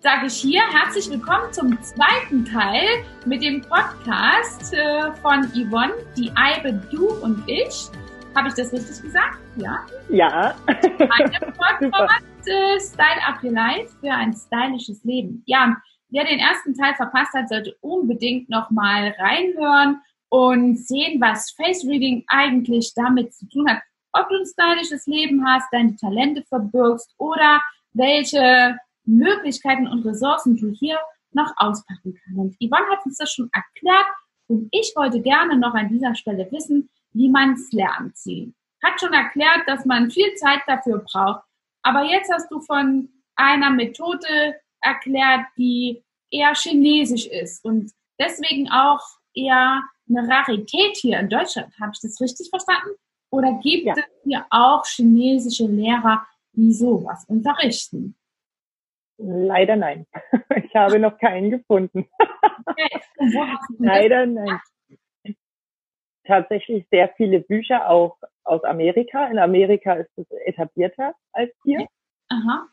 sage ich hier herzlich willkommen zum zweiten Teil mit dem Podcast äh, von Yvonne, die Eibe, du und ich. Habe ich das richtig gesagt? Ja? Ja. Ein Podcast Style Up Your Life für ein stylisches Leben. Ja, wer den ersten Teil verpasst hat, sollte unbedingt nochmal reinhören und sehen, was Face Reading eigentlich damit zu tun hat. Ob du ein stylisches Leben hast, deine Talente verbirgst oder welche Möglichkeiten und Ressourcen du hier noch auspacken kannst. Yvonne hat uns das schon erklärt und ich wollte gerne noch an dieser Stelle wissen, wie man es lernt. Sie hat schon erklärt, dass man viel Zeit dafür braucht. Aber jetzt hast du von einer Methode erklärt, die eher chinesisch ist und deswegen auch eher eine Rarität hier in Deutschland. Habe ich das richtig verstanden? Oder gibt ja. es hier auch chinesische Lehrer, die sowas unterrichten? Leider nein. Ich habe noch keinen gefunden. Leider nein. Tatsächlich sehr viele Bücher auch aus Amerika. In Amerika ist es etablierter als hier. Aha.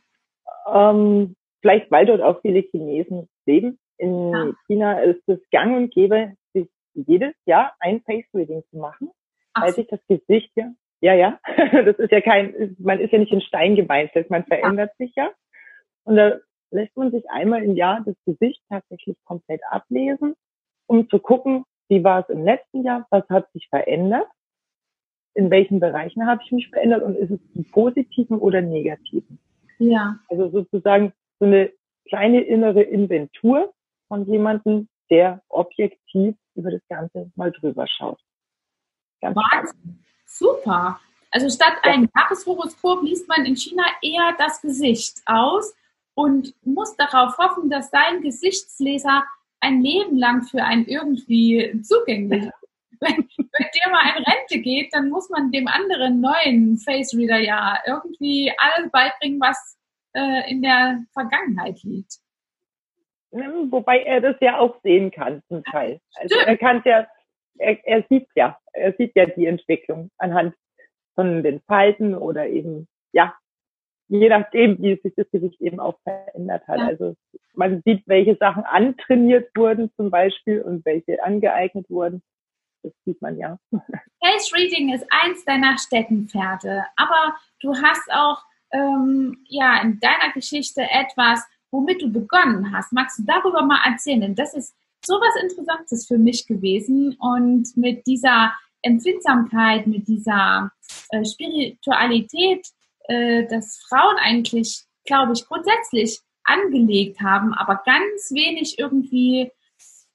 Ähm, vielleicht weil dort auch viele Chinesen leben. In ah. China ist es gang und gäbe, sich jedes Jahr ein Face Reading zu machen, Ach. weil sich das Gesicht ja, ja, ja, das ist ja kein, man ist ja nicht in Stein gemeißelt, man verändert ja. sich ja. Und da lässt man sich einmal im Jahr das Gesicht tatsächlich komplett ablesen, um zu gucken, wie war es im letzten Jahr, was hat sich verändert, in welchen Bereichen habe ich mich verändert und ist es die positiven oder negativen. Ja. Also sozusagen so eine kleine innere Inventur von jemandem, der objektiv über das Ganze mal drüber schaut. Ganz. Super. Also statt ja. ein Jahreshoroskop liest man in China eher das Gesicht aus und muss darauf hoffen, dass sein Gesichtsleser ein Leben lang für einen irgendwie zugänglich ist. Wenn, wenn der mal in Rente geht, dann muss man dem anderen neuen Face Reader ja irgendwie alles beibringen, was äh, in der Vergangenheit liegt. Wobei er das ja auch sehen kann zum Teil. Also er kann ja, er, er sieht ja, er sieht ja die Entwicklung anhand von den Falten oder eben, ja, je nachdem, wie sich das Gesicht eben auch verändert hat. Ja. Also man sieht, welche Sachen antrainiert wurden zum Beispiel und welche angeeignet wurden. Das sieht man ja. Face Reading ist eins deiner Steckenpferde, aber du hast auch ähm, ja in deiner Geschichte etwas, womit du begonnen hast. Magst du darüber mal erzählen? Denn das ist so was Interessantes für mich gewesen und mit dieser Empfindsamkeit, mit dieser äh, Spiritualität, äh, dass Frauen eigentlich, glaube ich, grundsätzlich angelegt haben, aber ganz wenig irgendwie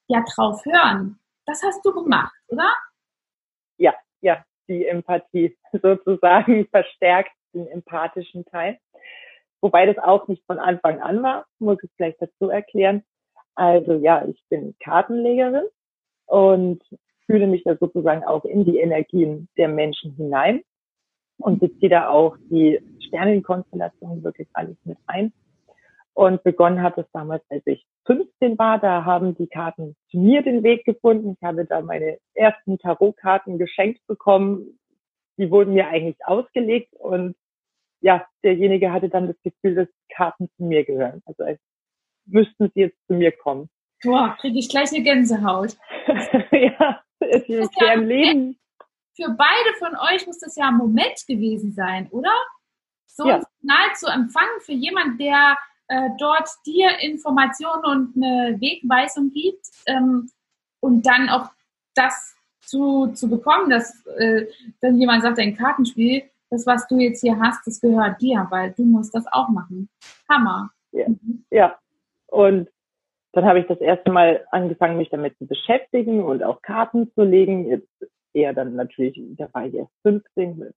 ja drauf hören. Das hast du gemacht, oder? Ja, ja, die Empathie sozusagen verstärkt den empathischen Teil. Wobei das auch nicht von Anfang an war, muss ich gleich dazu erklären. Also ja, ich bin Kartenlegerin und fühle mich da sozusagen auch in die Energien der Menschen hinein und beziehe da auch die Sternenkonstellation wirklich alles mit ein. Und begonnen hat es damals, als ich 15 war. Da haben die Karten zu mir den Weg gefunden. Ich habe da meine ersten Tarotkarten geschenkt bekommen. Die wurden mir eigentlich ausgelegt und ja, derjenige hatte dann das Gefühl, dass Karten zu mir gehören. Also als müssten sie jetzt zu mir kommen. Boah, kriege ich gleich eine Gänsehaut. ja, es ist ja ein Leben. Für beide von euch muss das ja ein Moment gewesen sein, oder? So ja. ein Signal zu empfangen für jemand, der äh, dort dir Informationen und eine Wegweisung gibt ähm, und dann auch das zu, zu bekommen, dass äh, dann jemand sagt, ein Kartenspiel, das, was du jetzt hier hast, das gehört dir, weil du musst das auch machen. Hammer. Ja, mhm. ja. und dann habe ich das erste Mal angefangen, mich damit zu beschäftigen und auch Karten zu legen. Jetzt eher dann natürlich, da war ich erst 15 mit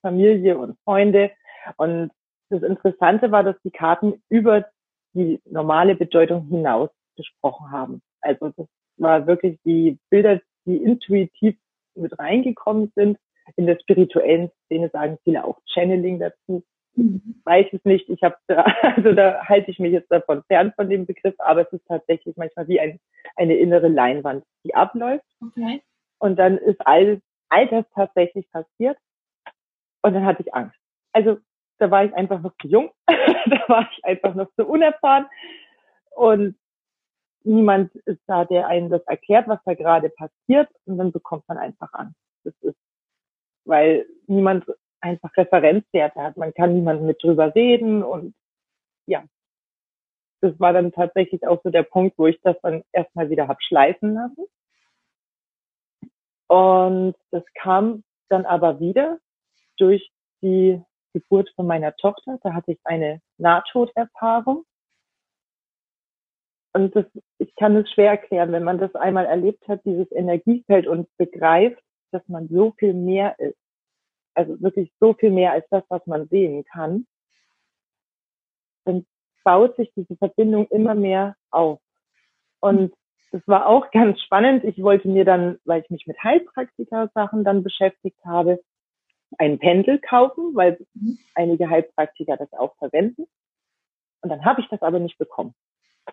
Familie und Freunde. Und das Interessante war, dass die Karten über die normale Bedeutung hinaus gesprochen haben. Also das war wirklich die Bilder, die intuitiv mit reingekommen sind in der spirituellen Szene sagen viele auch Channeling dazu. Mhm. Weiß es nicht. Ich habe also da halte ich mich jetzt davon fern von dem Begriff, aber es ist tatsächlich manchmal wie ein, eine innere Leinwand, die abläuft. Okay. Und dann ist all, all das tatsächlich passiert. Und dann hatte ich Angst. Also da war ich einfach noch zu jung, da war ich einfach noch zu unerfahren. und niemand ist da, der einem das erklärt, was da gerade passiert und dann bekommt man einfach an. Das ist, weil niemand einfach Referenzwerte hat. Man kann niemand mit drüber reden und ja, das war dann tatsächlich auch so der Punkt, wo ich das dann erstmal wieder hab schleifen lassen. Und das kam dann aber wieder durch die Geburt von meiner Tochter. Da hatte ich eine Nahtoderfahrung. Und das, ich kann es schwer erklären, wenn man das einmal erlebt hat, dieses Energiefeld und begreift, dass man so viel mehr ist. Also wirklich so viel mehr als das, was man sehen kann. Dann baut sich diese Verbindung immer mehr auf. Und das war auch ganz spannend. Ich wollte mir dann, weil ich mich mit Heilpraktiker-Sachen dann beschäftigt habe, ein Pendel kaufen, weil einige Heilpraktiker das auch verwenden. Und dann habe ich das aber nicht bekommen.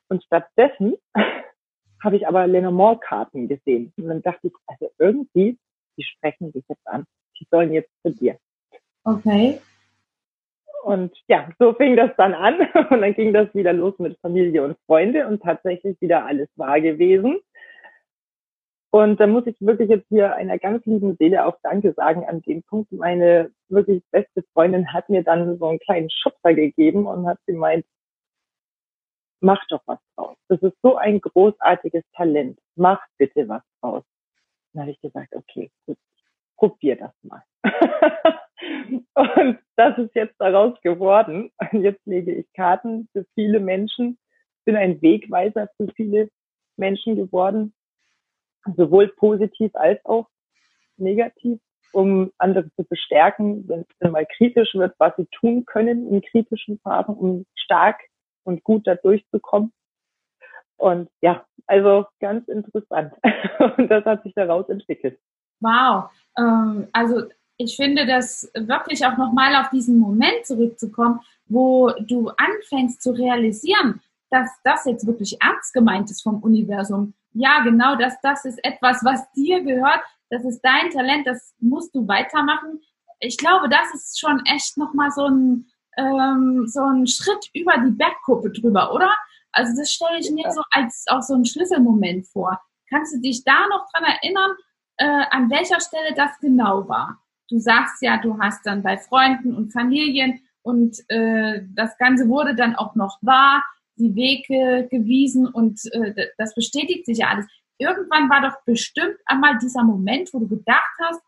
Und stattdessen habe ich aber Lenormand-Karten gesehen. Und dann dachte ich, also irgendwie, die sprechen sich jetzt an. Die sollen jetzt zu dir. Okay. Und ja, so fing das dann an. Und dann ging das wieder los mit Familie und Freunde und tatsächlich wieder alles wahr gewesen. Und da muss ich wirklich jetzt hier einer ganz lieben Seele auch Danke sagen an dem Punkt. Meine wirklich beste Freundin hat mir dann so einen kleinen Schubser gegeben und hat gemeint, mach doch was draus. Das ist so ein großartiges Talent. Mach bitte was draus. Dann habe ich gesagt, okay, gut, probier das mal. und das ist jetzt daraus geworden. Und jetzt lege ich Karten für viele Menschen, bin ein Wegweiser für viele Menschen geworden, sowohl positiv als auch negativ, um andere zu bestärken, wenn es mal kritisch wird, was sie tun können in kritischen Phasen, um stark und gut da durchzukommen. Und ja, also ganz interessant. und das hat sich daraus entwickelt. Wow. Ähm, also ich finde das wirklich auch nochmal auf diesen Moment zurückzukommen, wo du anfängst zu realisieren, dass das jetzt wirklich ernst gemeint ist vom Universum. Ja, genau, das, das ist etwas, was dir gehört. Das ist dein Talent, das musst du weitermachen. Ich glaube, das ist schon echt nochmal so ein, ähm, so ein Schritt über die Bergkuppe drüber, oder? Also das stelle ich mir so als auch so ein Schlüsselmoment vor. Kannst du dich da noch dran erinnern, äh, an welcher Stelle das genau war? Du sagst ja, du hast dann bei Freunden und Familien und äh, das Ganze wurde dann auch noch wahr die Wege gewiesen und äh, das bestätigt sich ja alles. Irgendwann war doch bestimmt einmal dieser Moment, wo du gedacht hast,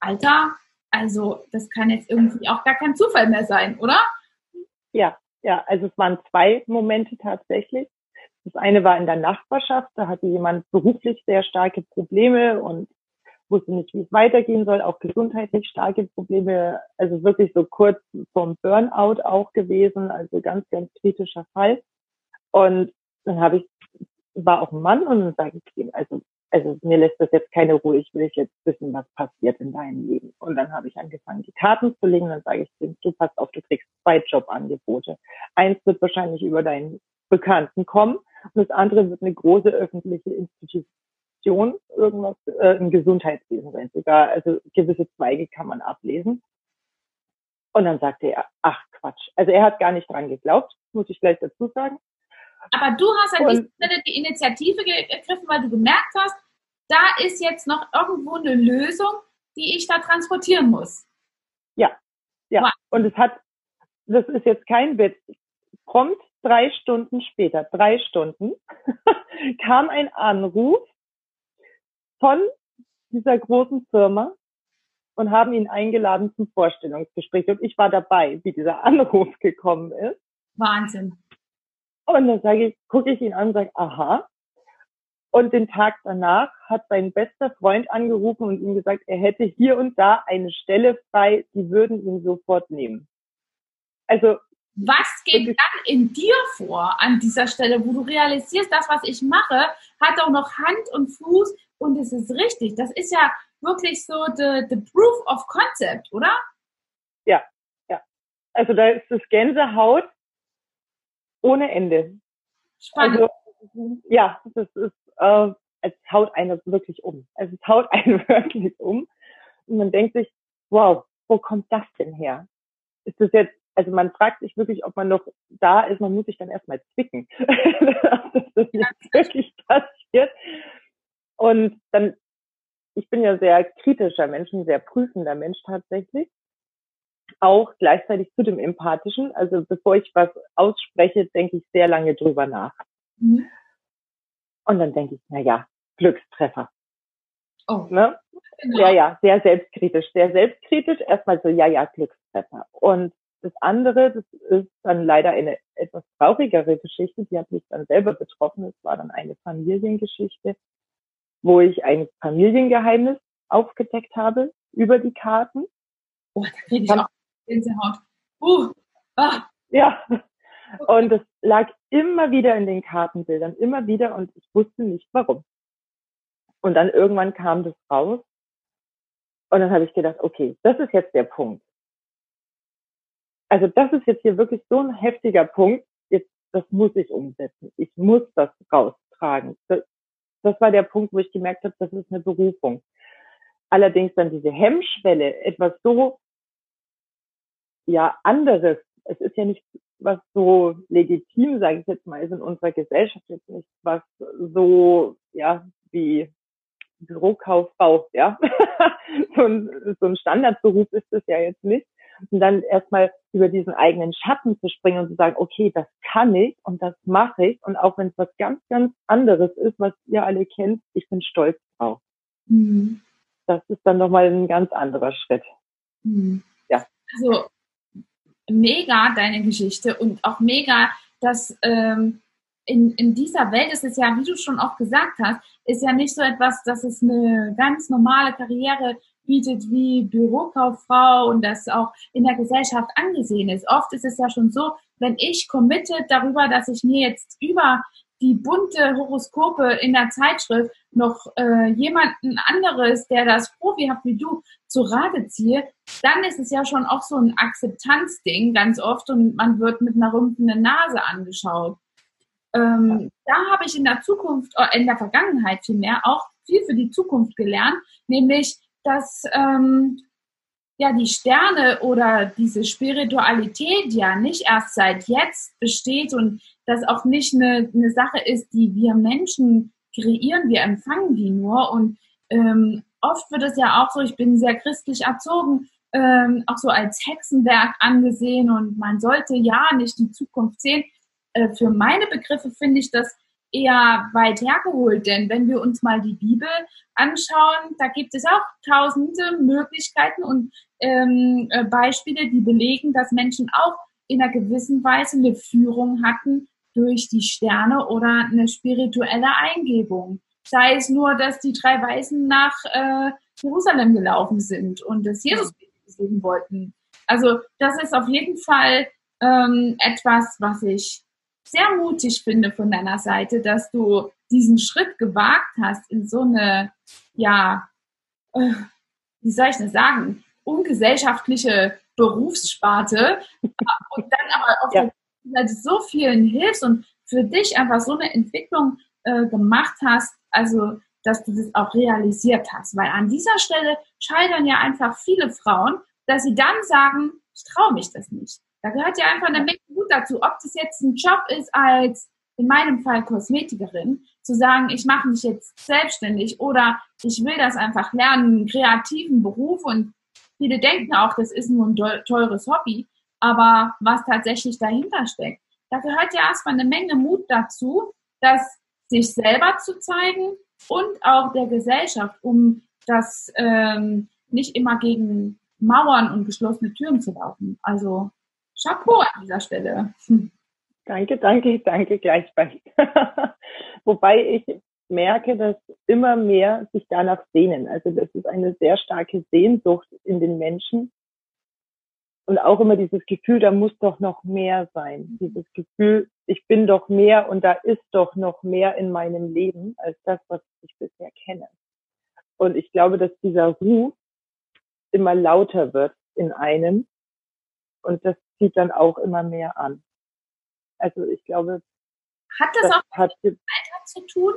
Alter, also das kann jetzt irgendwie auch gar kein Zufall mehr sein, oder? Ja, ja, also es waren zwei Momente tatsächlich. Das eine war in der Nachbarschaft, da hatte jemand beruflich sehr starke Probleme und wusste nicht, wie es weitergehen soll, auch gesundheitlich starke Probleme, also wirklich so kurz vom Burnout auch gewesen, also ganz, ganz kritischer Fall. Und dann habe ich, war auch ein Mann und dann sage ich ihm, also, also mir lässt das jetzt keine Ruhe, ich will jetzt wissen, was passiert in deinem Leben. Und dann habe ich angefangen, die Karten zu legen, dann sage ich ihm, du pass auf, du kriegst zwei Jobangebote. Eins wird wahrscheinlich über deinen Bekannten kommen und das andere wird eine große öffentliche Institution, irgendwas äh, im Gesundheitswesen sein. Sogar, also gewisse Zweige kann man ablesen. Und dann sagte er, ach Quatsch. Also er hat gar nicht dran geglaubt, muss ich gleich dazu sagen. Aber du hast an dieser Stelle die Initiative gegriffen, weil du gemerkt hast, da ist jetzt noch irgendwo eine Lösung, die ich da transportieren muss. Ja, ja. Wow. Und es hat, das ist jetzt kein Witz, prompt drei Stunden später, drei Stunden, kam ein Anruf von dieser großen Firma und haben ihn eingeladen zum Vorstellungsgespräch. Und ich war dabei, wie dieser Anruf gekommen ist. Wahnsinn. Und dann sage ich, gucke ich ihn an und sage, aha. Und den Tag danach hat sein bester Freund angerufen und ihm gesagt, er hätte hier und da eine Stelle frei, die würden ihn sofort nehmen. Also was geht dann in dir vor an dieser Stelle, wo du realisierst, das, was ich mache, hat auch noch Hand und Fuß und es ist richtig. Das ist ja wirklich so the, the proof of concept, oder? Ja, ja. Also da ist das Gänsehaut ohne Ende. Spannend. Also, ja, das ist, äh, es haut einen wirklich um. Also es haut einen wirklich um. Und man denkt sich, wow, wo kommt das denn her? Ist das jetzt, also man fragt sich wirklich, ob man noch da ist, man muss sich dann erstmal zwicken, dass das jetzt wirklich passiert. Und dann, ich bin ja sehr kritischer Mensch, ein sehr prüfender Mensch tatsächlich auch gleichzeitig zu dem Empathischen. Also bevor ich was ausspreche, denke ich sehr lange drüber nach. Mhm. Und dann denke ich, na ja, Glückstreffer. Oh. Ne? Genau. Ja, ja, sehr selbstkritisch, sehr selbstkritisch. Erstmal so, ja, ja, Glückstreffer. Und das andere, das ist dann leider eine etwas traurigere Geschichte, die hat mich dann selber betroffen. Es war dann eine Familiengeschichte, wo ich ein Familiengeheimnis aufgedeckt habe über die Karten. Oh, da kriege ich auch Gänsehaut. Uh, ah. Ja, und es lag immer wieder in den Kartenbildern, immer wieder und ich wusste nicht warum. Und dann irgendwann kam das raus und dann habe ich gedacht, okay, das ist jetzt der Punkt. Also das ist jetzt hier wirklich so ein heftiger Punkt. Jetzt, das muss ich umsetzen. Ich muss das raustragen. Das, das war der Punkt, wo ich gemerkt habe, das ist eine Berufung. Allerdings dann diese Hemmschwelle, etwas so ja anderes. Es ist ja nicht was so legitim, sage ich jetzt mal, ist in unserer Gesellschaft jetzt nicht was so ja wie Bürokauffrau, ja. so, ein, so ein Standardberuf ist es ja jetzt nicht. Und dann erstmal über diesen eigenen Schatten zu springen und zu sagen, okay, das kann ich und das mache ich. Und auch wenn es was ganz, ganz anderes ist, was ihr alle kennt, ich bin stolz drauf. Mhm. Das ist dann nochmal ein ganz anderer Schritt. Mhm. Ja. Also mega deine Geschichte und auch mega, dass ähm, in, in dieser Welt ist es ja, wie du schon auch gesagt hast, ist ja nicht so etwas, dass es eine ganz normale Karriere bietet wie Bürokauffrau und das auch in der Gesellschaft angesehen ist. Oft ist es ja schon so, wenn ich committed darüber, dass ich mir jetzt über die bunte Horoskope in der Zeitschrift noch äh, jemanden anderes, der das profihaft wie du, zu Rate ziehe, dann ist es ja schon auch so ein Akzeptanzding ganz oft und man wird mit einer rümpfenden Nase angeschaut. Ähm, da habe ich in der Zukunft, äh, in der Vergangenheit vielmehr auch viel für die Zukunft gelernt, nämlich, dass ähm, ja die Sterne oder diese Spiritualität ja nicht erst seit jetzt besteht und das auch nicht eine, eine Sache ist, die wir Menschen kreieren, wir empfangen die nur und ähm, oft wird es ja auch so, ich bin sehr christlich erzogen, ähm, auch so als Hexenwerk angesehen und man sollte ja nicht die Zukunft sehen. Äh, für meine Begriffe finde ich das eher weit hergeholt, denn wenn wir uns mal die Bibel anschauen, da gibt es auch tausende Möglichkeiten und ähm, äh, Beispiele, die belegen, dass Menschen auch in einer gewissen Weise eine Führung hatten durch die Sterne oder eine spirituelle Eingebung. Sei es nur, dass die drei Weisen nach äh, Jerusalem gelaufen sind und das Jesus sehen wollten. Also das ist auf jeden Fall ähm, etwas, was ich sehr mutig finde von deiner Seite, dass du diesen Schritt gewagt hast in so eine, ja, äh, wie soll ich das sagen, ungesellschaftliche Berufssparte und dann aber auf ja. der so vielen hilfst und für dich einfach so eine Entwicklung äh, gemacht hast, also dass du das auch realisiert hast. Weil an dieser Stelle scheitern ja einfach viele Frauen, dass sie dann sagen, ich traue mich das nicht. Da gehört ja einfach eine Menge Mut dazu, ob das jetzt ein Job ist als in meinem Fall Kosmetikerin, zu sagen, ich mache mich jetzt selbstständig oder ich will das einfach lernen, einen kreativen Beruf. Und viele denken auch, das ist nur ein teures Hobby, aber was tatsächlich dahinter steckt, da gehört ja erstmal eine Menge Mut dazu, das sich selber zu zeigen und auch der Gesellschaft, um das ähm, nicht immer gegen Mauern und geschlossene Türen zu laufen. Also Chapeau an dieser Stelle. Danke, danke, danke gleichfalls. Wobei ich merke, dass immer mehr sich danach sehnen. Also das ist eine sehr starke Sehnsucht in den Menschen. Und auch immer dieses Gefühl, da muss doch noch mehr sein. Dieses Gefühl, ich bin doch mehr und da ist doch noch mehr in meinem Leben als das, was ich bisher kenne. Und ich glaube, dass dieser Ruf immer lauter wird in einem. Und das zieht dann auch immer mehr an. Also ich glaube, hat das, das auch hat mit Alter zu tun,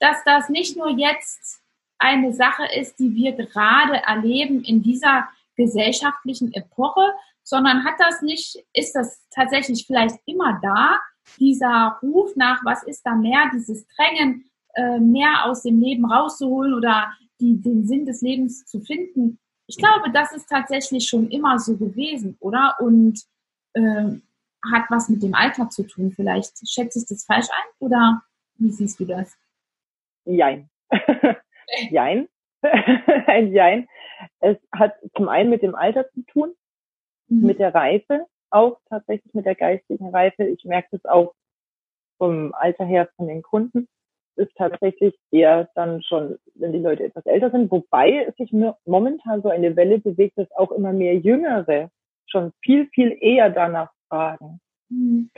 dass das nicht nur jetzt eine Sache ist, die wir gerade erleben in dieser gesellschaftlichen Epoche, sondern hat das nicht, ist das tatsächlich vielleicht immer da, dieser Ruf nach, was ist da mehr, dieses Drängen, äh, mehr aus dem Leben rauszuholen oder die, den Sinn des Lebens zu finden. Ich glaube, das ist tatsächlich schon immer so gewesen, oder? Und äh, hat was mit dem Alter zu tun. Vielleicht schätze ich das falsch ein oder wie siehst du das? Jein. Jein. Ein Jein. Es hat zum einen mit dem Alter zu tun, mhm. mit der Reife, auch tatsächlich mit der geistigen Reife. Ich merke das auch vom Alter her von den Kunden ist tatsächlich eher dann schon, wenn die Leute etwas älter sind, wobei es sich momentan so eine Welle bewegt, dass auch immer mehr Jüngere schon viel, viel eher danach fragen. Mhm.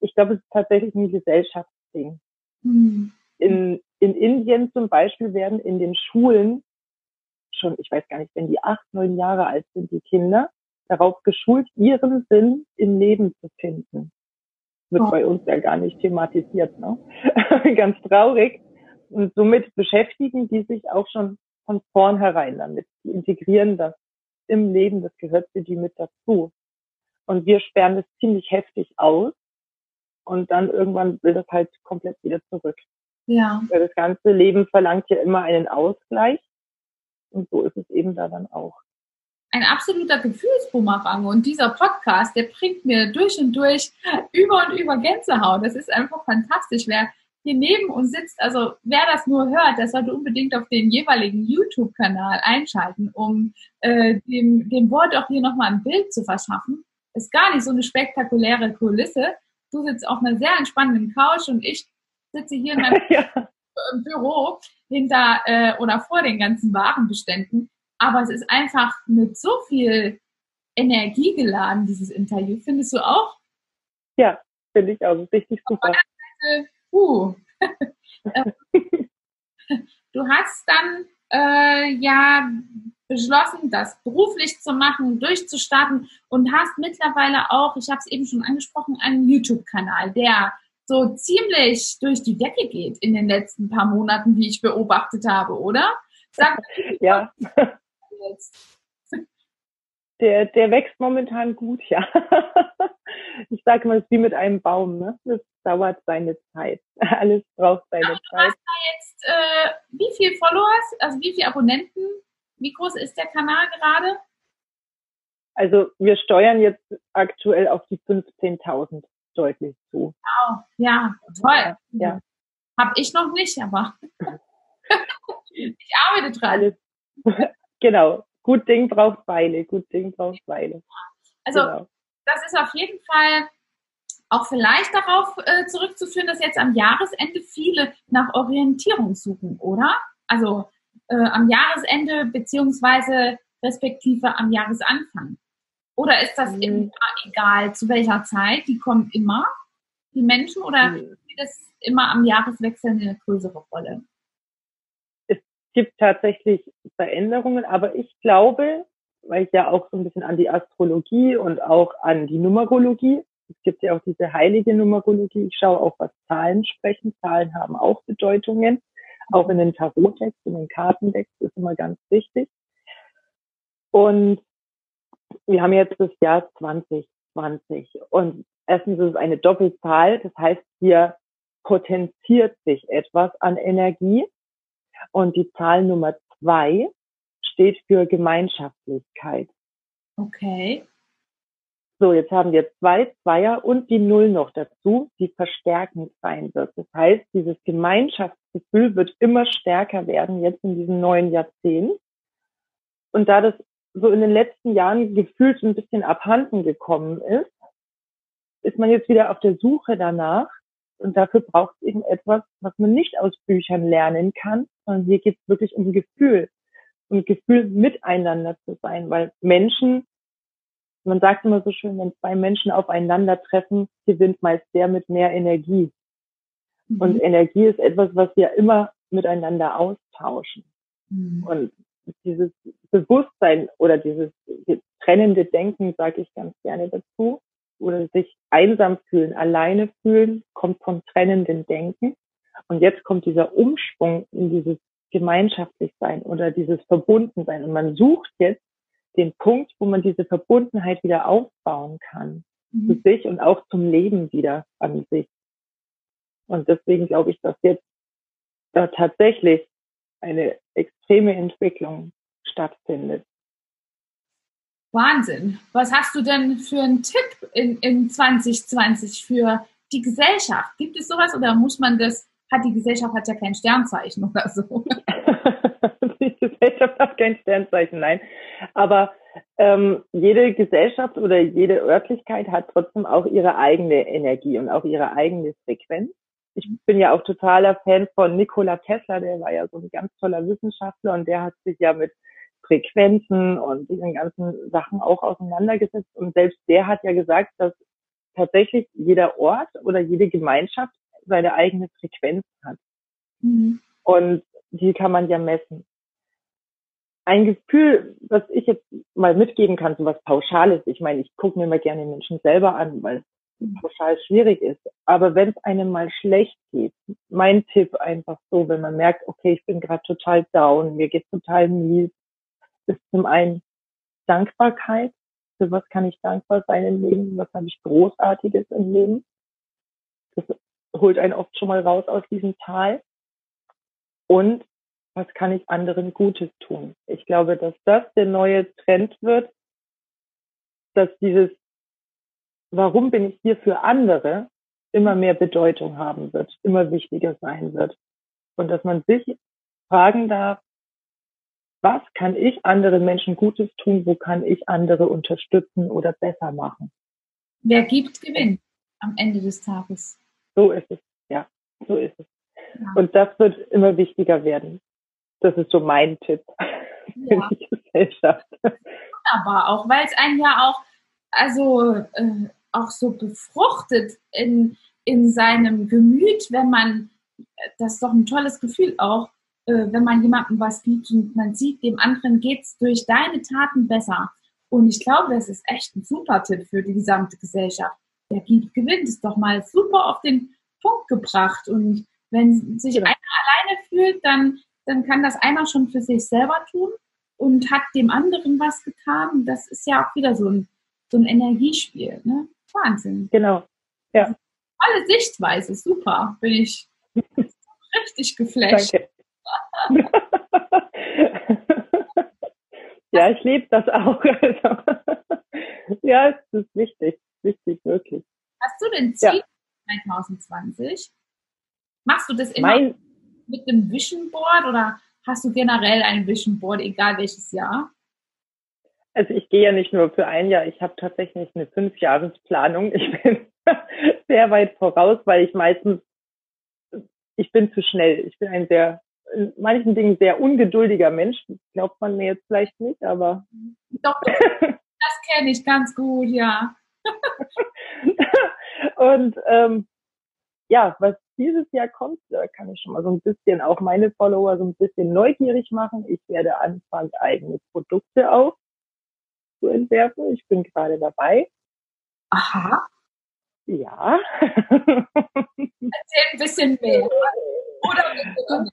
Ich glaube, es ist tatsächlich ein Gesellschaftsding. Mhm. In, in Indien zum Beispiel werden in den Schulen schon, ich weiß gar nicht, wenn die acht, neun Jahre alt sind, die Kinder, darauf geschult, ihren Sinn im Leben zu finden wird oh. bei uns ja gar nicht thematisiert. Ne? Ganz traurig. Und somit beschäftigen die sich auch schon von vornherein damit. Die integrieren das im Leben, das gehört für die mit dazu. Und wir sperren das ziemlich heftig aus. Und dann irgendwann will das halt komplett wieder zurück. Ja. Weil das ganze Leben verlangt ja immer einen Ausgleich. Und so ist es eben da dann auch ein absoluter Gefühlsbumerang und dieser Podcast, der bringt mir durch und durch über und über Gänsehaut. Das ist einfach fantastisch. Wer hier neben uns sitzt, also wer das nur hört, der sollte unbedingt auf den jeweiligen YouTube-Kanal einschalten, um äh, dem, dem Wort auch hier nochmal ein Bild zu verschaffen. Ist gar nicht so eine spektakuläre Kulisse. Du sitzt auf einer sehr entspannenden Couch und ich sitze hier in meinem ja. Büro hinter äh, oder vor den ganzen Warenbeständen aber es ist einfach mit so viel Energie geladen, dieses Interview. Findest du auch? Ja, finde ich auch. Richtig super. Seite, uh. du hast dann äh, ja beschlossen, das beruflich zu machen, durchzustarten und hast mittlerweile auch, ich habe es eben schon angesprochen, einen YouTube-Kanal, der so ziemlich durch die Decke geht in den letzten paar Monaten, wie ich beobachtet habe, oder? Sag, ja jetzt? Der, der wächst momentan gut, ja. Ich sage mal, es ist wie mit einem Baum, ne? Es dauert seine Zeit. Alles braucht seine ja, du Zeit. Hast da jetzt äh, wie viele Followers, also wie viele Abonnenten? Wie groß ist der Kanal gerade? Also wir steuern jetzt aktuell auf die 15.000 deutlich zu. Wow, ja, toll. Ja. Hab ich noch nicht, aber ich arbeite dran. Alles, Genau. Gut Ding braucht Weile. Gut Ding braucht Weile. Also, genau. das ist auf jeden Fall auch vielleicht darauf äh, zurückzuführen, dass jetzt am Jahresende viele nach Orientierung suchen, oder? Also äh, am Jahresende beziehungsweise respektive am Jahresanfang. Oder ist das mhm. egal, zu welcher Zeit? Die kommen immer, die Menschen, oder mhm. spielt das immer am Jahreswechsel eine größere Rolle? Gibt tatsächlich Veränderungen, aber ich glaube, weil ich ja auch so ein bisschen an die Astrologie und auch an die Numerologie, es gibt ja auch diese heilige Numerologie, ich schaue auch, was Zahlen sprechen. Zahlen haben auch Bedeutungen, auch in den Tarotdecks, in den Kartendecks ist immer ganz wichtig. Und wir haben jetzt das Jahr 2020 und erstens ist es eine Doppelzahl, das heißt, hier potenziert sich etwas an Energie und die Zahl Nummer zwei steht für Gemeinschaftlichkeit. Okay. So, jetzt haben wir zwei Zweier und die Null noch dazu, die verstärkend sein wird. Das heißt, dieses Gemeinschaftsgefühl wird immer stärker werden jetzt in diesem neuen Jahrzehnt. Und da das so in den letzten Jahren gefühlt ein bisschen abhanden gekommen ist, ist man jetzt wieder auf der Suche danach, und dafür braucht es eben etwas, was man nicht aus Büchern lernen kann, sondern hier geht es wirklich um Gefühl. Um Gefühl miteinander zu sein, weil Menschen, man sagt immer so schön, wenn zwei Menschen aufeinandertreffen, gewinnt meist der mit mehr Energie. Mhm. Und Energie ist etwas, was wir immer miteinander austauschen. Mhm. Und dieses Bewusstsein oder dieses trennende Denken, sage ich ganz gerne dazu, oder sich einsam fühlen, alleine fühlen, kommt vom trennenden Denken. Und jetzt kommt dieser Umschwung in dieses Gemeinschaftlichsein oder dieses Verbundensein. Und man sucht jetzt den Punkt, wo man diese Verbundenheit wieder aufbauen kann. Mhm. Zu sich und auch zum Leben wieder an sich. Und deswegen glaube ich, dass jetzt da tatsächlich eine extreme Entwicklung stattfindet. Wahnsinn. Was hast du denn für einen Tipp in, in 2020 für die Gesellschaft? Gibt es sowas oder muss man das, hat die Gesellschaft hat ja kein Sternzeichen oder so? die Gesellschaft hat kein Sternzeichen, nein. Aber ähm, jede Gesellschaft oder jede Örtlichkeit hat trotzdem auch ihre eigene Energie und auch ihre eigene Frequenz. Ich bin ja auch totaler Fan von Nikola Tesla, der war ja so ein ganz toller Wissenschaftler und der hat sich ja mit Frequenzen und diesen ganzen Sachen auch auseinandergesetzt. Und selbst der hat ja gesagt, dass tatsächlich jeder Ort oder jede Gemeinschaft seine eigene Frequenz hat. Mhm. Und die kann man ja messen. Ein Gefühl, was ich jetzt mal mitgeben kann, so was Pauschales. Ich meine, ich gucke mir mal gerne Menschen selber an, weil es pauschal schwierig ist. Aber wenn es einem mal schlecht geht, mein Tipp einfach so, wenn man merkt, okay, ich bin gerade total down, mir geht's total mies, ist zum einen Dankbarkeit. Für was kann ich dankbar sein im Leben? Was habe ich Großartiges im Leben? Das holt einen oft schon mal raus aus diesem Tal. Und was kann ich anderen Gutes tun? Ich glaube, dass das der neue Trend wird, dass dieses, warum bin ich hier für andere, immer mehr Bedeutung haben wird, immer wichtiger sein wird. Und dass man sich fragen darf, was kann ich anderen Menschen Gutes tun, wo kann ich andere unterstützen oder besser machen. Wer gibt, gewinnt am Ende des Tages. So ist es, ja, so ist es. Ja. Und das wird immer wichtiger werden. Das ist so mein Tipp ja. für die Gesellschaft. Wunderbar, auch weil es einen ja auch, also äh, auch so befruchtet in, in seinem Gemüt, wenn man, das ist doch ein tolles Gefühl auch, äh, wenn man jemandem was gibt und man sieht, dem anderen geht's durch deine Taten besser. Und ich glaube, das ist echt ein super Tipp für die gesamte Gesellschaft. Der gibt, gewinnt, ist doch mal super auf den Punkt gebracht. Und wenn sich ja. einer alleine fühlt, dann, dann kann das einer schon für sich selber tun und hat dem anderen was getan. Das ist ja auch wieder so ein, so ein Energiespiel. Ne? Wahnsinn. Genau. Ja. Alle Sichtweise, super. Bin ich richtig geflasht. Danke. ja, ich liebe das auch. Also, ja, es ist wichtig, wichtig, wirklich. Hast du denn Ziel ja. 2020? Machst du das immer mein, mit einem Vision Board oder hast du generell ein Vision Board, egal welches Jahr? Also ich gehe ja nicht nur für ein Jahr, ich habe tatsächlich eine Fünfjahresplanung. Ich bin sehr weit voraus, weil ich meistens, ich bin zu schnell. Ich bin ein sehr in manchen Dingen sehr ungeduldiger Mensch. Glaubt man mir jetzt vielleicht nicht, aber. Doch, das kenne ich ganz gut, ja. und ähm, ja, was dieses Jahr kommt, da kann ich schon mal so ein bisschen auch meine Follower so ein bisschen neugierig machen. Ich werde anfangen, eigene Produkte auch zu entwerfen. Ich bin gerade dabei. Aha. Ja. Erzähl ein bisschen mehr. Oder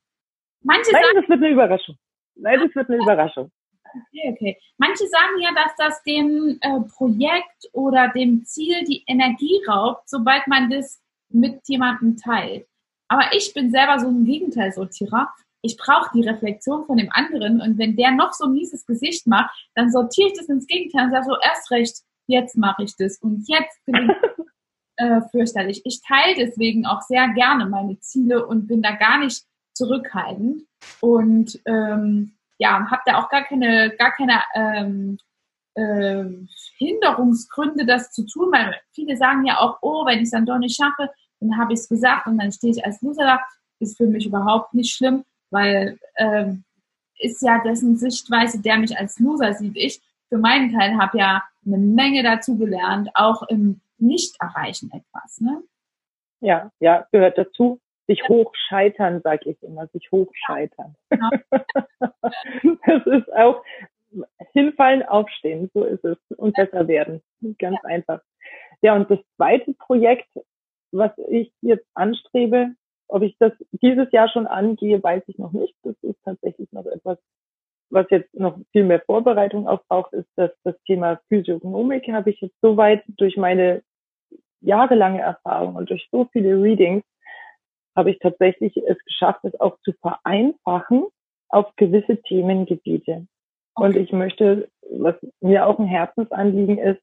Manche Nein, sagen, das wird eine Überraschung. Nein, das wird eine Überraschung. Okay, okay. Manche sagen ja, dass das dem äh, Projekt oder dem Ziel die Energie raubt, sobald man das mit jemandem teilt. Aber ich bin selber so ein Gegenteilsortierer. Ich brauche die Reflexion von dem anderen und wenn der noch so ein mieses Gesicht macht, dann sortiere ich das ins Gegenteil und sage so, erst recht, jetzt mache ich das und jetzt bin ich äh, fürchterlich. Ich teile deswegen auch sehr gerne meine Ziele und bin da gar nicht zurückhaltend und ähm, ja, habe da auch gar keine, gar keine ähm, äh, Hinderungsgründe, das zu tun, weil viele sagen ja auch, oh, wenn ich es dann doch nicht schaffe, dann habe ich es gesagt und dann stehe ich als Loser da. Ist für mich überhaupt nicht schlimm, weil ähm, ist ja dessen Sichtweise, der mich als Loser sieht. Ich für meinen Teil habe ja eine Menge dazu gelernt, auch im Nicht-Erreichen etwas. Ne? Ja, ja, gehört dazu sich hochscheitern, sag ich immer, sich hochscheitern. Ja. das ist auch hinfallen, aufstehen, so ist es und besser werden, ganz ja. einfach. Ja, und das zweite Projekt, was ich jetzt anstrebe, ob ich das dieses Jahr schon angehe, weiß ich noch nicht. Das ist tatsächlich noch etwas, was jetzt noch viel mehr Vorbereitung aufbraucht, ist, dass das Thema Physiognomik habe ich jetzt soweit durch meine jahrelange Erfahrung und durch so viele Readings habe ich tatsächlich es geschafft, es auch zu vereinfachen auf gewisse Themengebiete. Okay. Und ich möchte, was mir auch ein Herzensanliegen ist,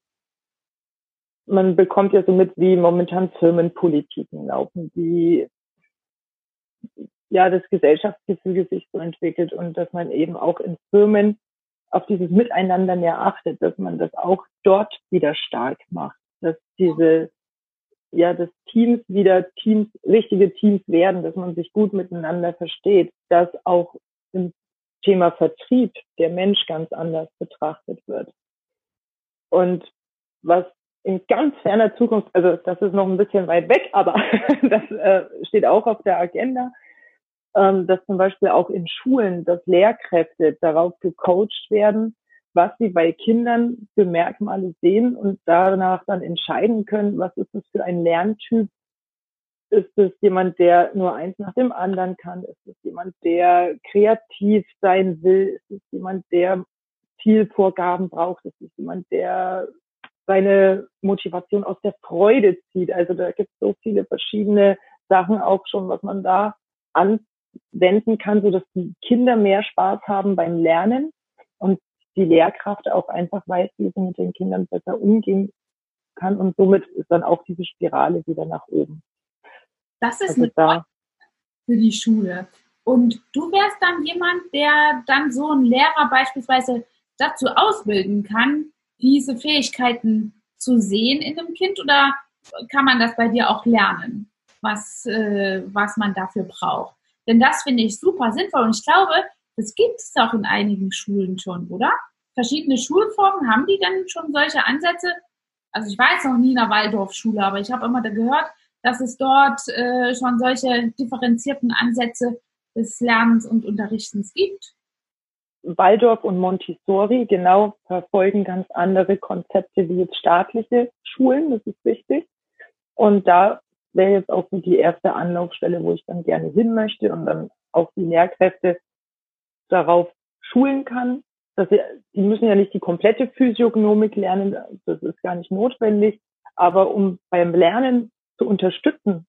man bekommt ja so mit, wie momentan Firmenpolitiken laufen, wie ja das Gesellschaftsgefüge sich so entwickelt und dass man eben auch in Firmen auf dieses Miteinander mehr achtet, dass man das auch dort wieder stark macht, dass diese ja, dass Teams wieder Teams, richtige Teams werden, dass man sich gut miteinander versteht, dass auch im Thema Vertrieb der Mensch ganz anders betrachtet wird. Und was in ganz ferner Zukunft, also das ist noch ein bisschen weit weg, aber das äh, steht auch auf der Agenda, ähm, dass zum Beispiel auch in Schulen, dass Lehrkräfte darauf gecoacht werden, was sie bei Kindern für Merkmale sehen und danach dann entscheiden können, was ist es für ein Lerntyp. Ist es jemand, der nur eins nach dem anderen kann? Ist es jemand, der kreativ sein will? Ist es jemand, der Zielvorgaben braucht? Ist es jemand, der seine Motivation aus der Freude zieht? Also da gibt es so viele verschiedene Sachen auch schon, was man da anwenden kann, so dass die Kinder mehr Spaß haben beim Lernen und die Lehrkraft auch einfach weiß, wie sie mit den Kindern besser umgehen kann und somit ist dann auch diese Spirale wieder nach oben. Das ist also da, für die Schule. Und du wärst dann jemand, der dann so einen Lehrer beispielsweise dazu ausbilden kann, diese Fähigkeiten zu sehen in einem Kind oder kann man das bei dir auch lernen, was, äh, was man dafür braucht? Denn das finde ich super sinnvoll und ich glaube, das gibt es auch in einigen Schulen schon, oder? Verschiedene Schulformen, haben die dann schon solche Ansätze? Also ich weiß noch nie in der Waldorfschule, aber ich habe immer da gehört, dass es dort äh, schon solche differenzierten Ansätze des Lernens und Unterrichtens gibt. Waldorf und Montessori genau verfolgen ganz andere Konzepte wie jetzt staatliche Schulen, das ist wichtig. Und da wäre jetzt auch die erste Anlaufstelle, wo ich dann gerne hin möchte und dann auch die Lehrkräfte darauf schulen kann. Dass sie, die müssen ja nicht die komplette Physiognomik lernen, das ist gar nicht notwendig, aber um beim Lernen zu unterstützen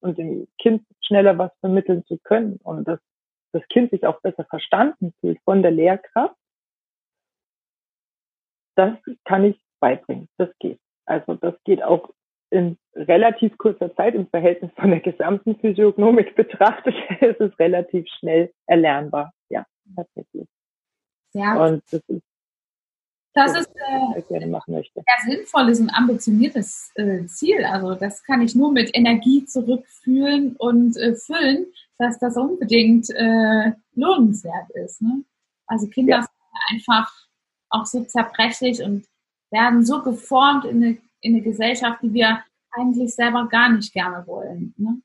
und dem Kind schneller was vermitteln zu können und dass das Kind sich auch besser verstanden fühlt von der Lehrkraft, das kann ich beibringen. Das geht. Also das geht auch in relativ kurzer Zeit im Verhältnis von der gesamten Physiognomik betrachtet, ist es relativ schnell erlernbar. Tatsächlich. Ja. Und das ist das ist äh, gerne machen möchte. sehr sinnvolles und ambitioniertes äh, Ziel. Also das kann ich nur mit Energie zurückfühlen und äh, füllen, dass das unbedingt äh, lohnenswert ist. Ne? Also Kinder ja. sind einfach auch so zerbrechlich und werden so geformt in eine in eine Gesellschaft, die wir eigentlich selber gar nicht gerne wollen. Ne?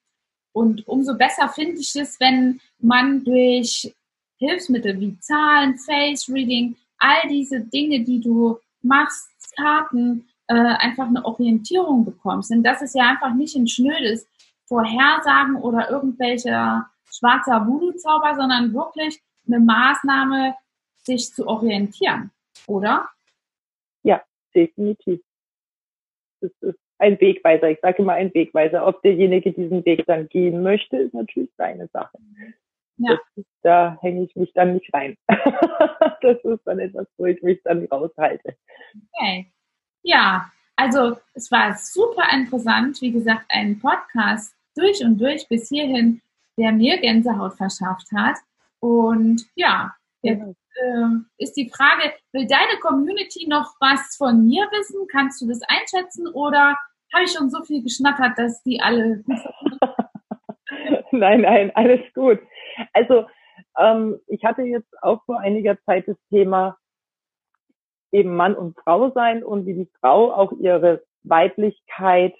Und umso besser finde ich es, wenn man durch Hilfsmittel wie Zahlen, Face Reading, all diese Dinge, die du machst, Karten, äh, einfach eine Orientierung bekommst. Denn das ist ja einfach nicht ein schnödes Vorhersagen oder irgendwelcher schwarzer Voodoo-Zauber, sondern wirklich eine Maßnahme, sich zu orientieren, oder? Ja, definitiv das ist ein Wegweiser. Ich sage immer ein Wegweiser. Ob derjenige diesen Weg dann gehen möchte, ist natürlich seine Sache. Ja. Ist, da hänge ich mich dann nicht rein. das ist dann etwas, wo ich mich dann raushalte. Okay. Ja, also es war super interessant. Wie gesagt, ein Podcast durch und durch bis hierhin, der mir Gänsehaut verschafft hat. Und ja, jetzt äh, ist die Frage, will deine Community noch was von mir wissen? Kannst du das einschätzen oder habe ich schon so viel geschnattert, dass die alle gut Nein, nein, alles gut. Also ähm, ich hatte jetzt auch vor einiger Zeit das Thema eben Mann und Frau sein und wie die Frau auch ihre Weiblichkeit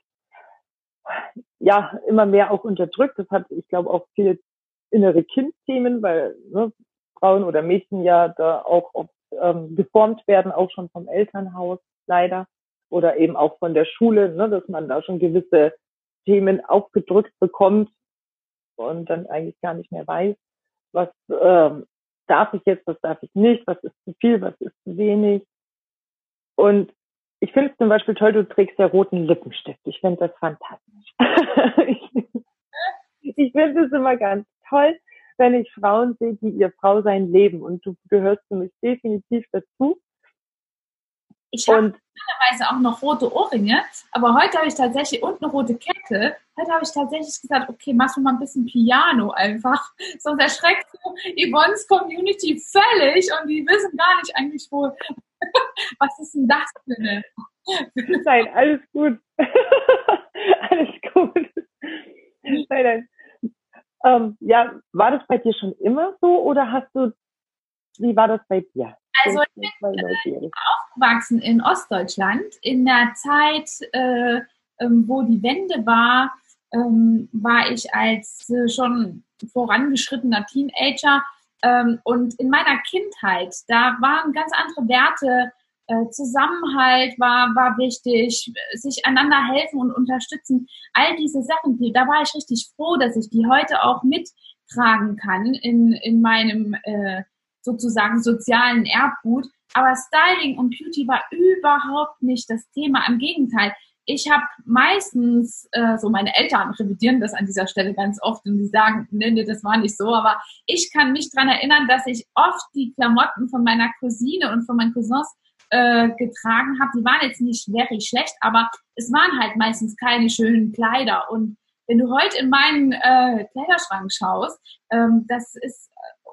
ja immer mehr auch unterdrückt. Das hat, ich glaube, auch viele innere Kindthemen, weil ne, Frauen oder Mädchen ja da auch oft ähm, geformt werden, auch schon vom Elternhaus leider oder eben auch von der Schule, ne, dass man da schon gewisse Themen aufgedrückt bekommt und dann eigentlich gar nicht mehr weiß, was ähm, darf ich jetzt, was darf ich nicht, was ist zu viel, was ist zu wenig. Und ich finde es zum Beispiel toll, du trägst ja roten Lippenstift. Ich finde das fantastisch. ich finde es immer ganz toll, wenn ich Frauen sehe, die ihr Frau sein leben. Und du gehörst für mich definitiv dazu. Ich habe normalerweise auch noch rote Ohrringe, aber heute habe ich tatsächlich und eine rote Kette. Heute habe ich tatsächlich gesagt, okay, machst du mal ein bisschen Piano einfach. Sonst erschreckt du Yvonne's Community völlig und die wissen gar nicht eigentlich, wo, was ist denn das für eine? Nein, alles gut. alles gut. Nein, nein. Ähm, ja, war das bei dir schon immer so oder hast du, wie war das bei dir? Also ich bin aufgewachsen in Ostdeutschland. In der Zeit, äh, ähm, wo die Wende war, ähm, war ich als äh, schon vorangeschrittener Teenager. Ähm, und in meiner Kindheit, da waren ganz andere Werte. Äh, Zusammenhalt war, war wichtig, sich einander helfen und unterstützen. All diese Sachen, die, da war ich richtig froh, dass ich die heute auch mittragen kann in, in meinem äh, sozusagen sozialen Erbgut. Aber Styling und Beauty war überhaupt nicht das Thema. Im Gegenteil, ich habe meistens, äh, so meine Eltern revidieren das an dieser Stelle ganz oft und die sagen, nee, nee, das war nicht so, aber ich kann mich dran erinnern, dass ich oft die Klamotten von meiner Cousine und von meinen Cousins äh, getragen habe. Die waren jetzt nicht very schlecht, aber es waren halt meistens keine schönen Kleider. Und wenn du heute in meinen äh, Kleiderschrank schaust, ähm, das ist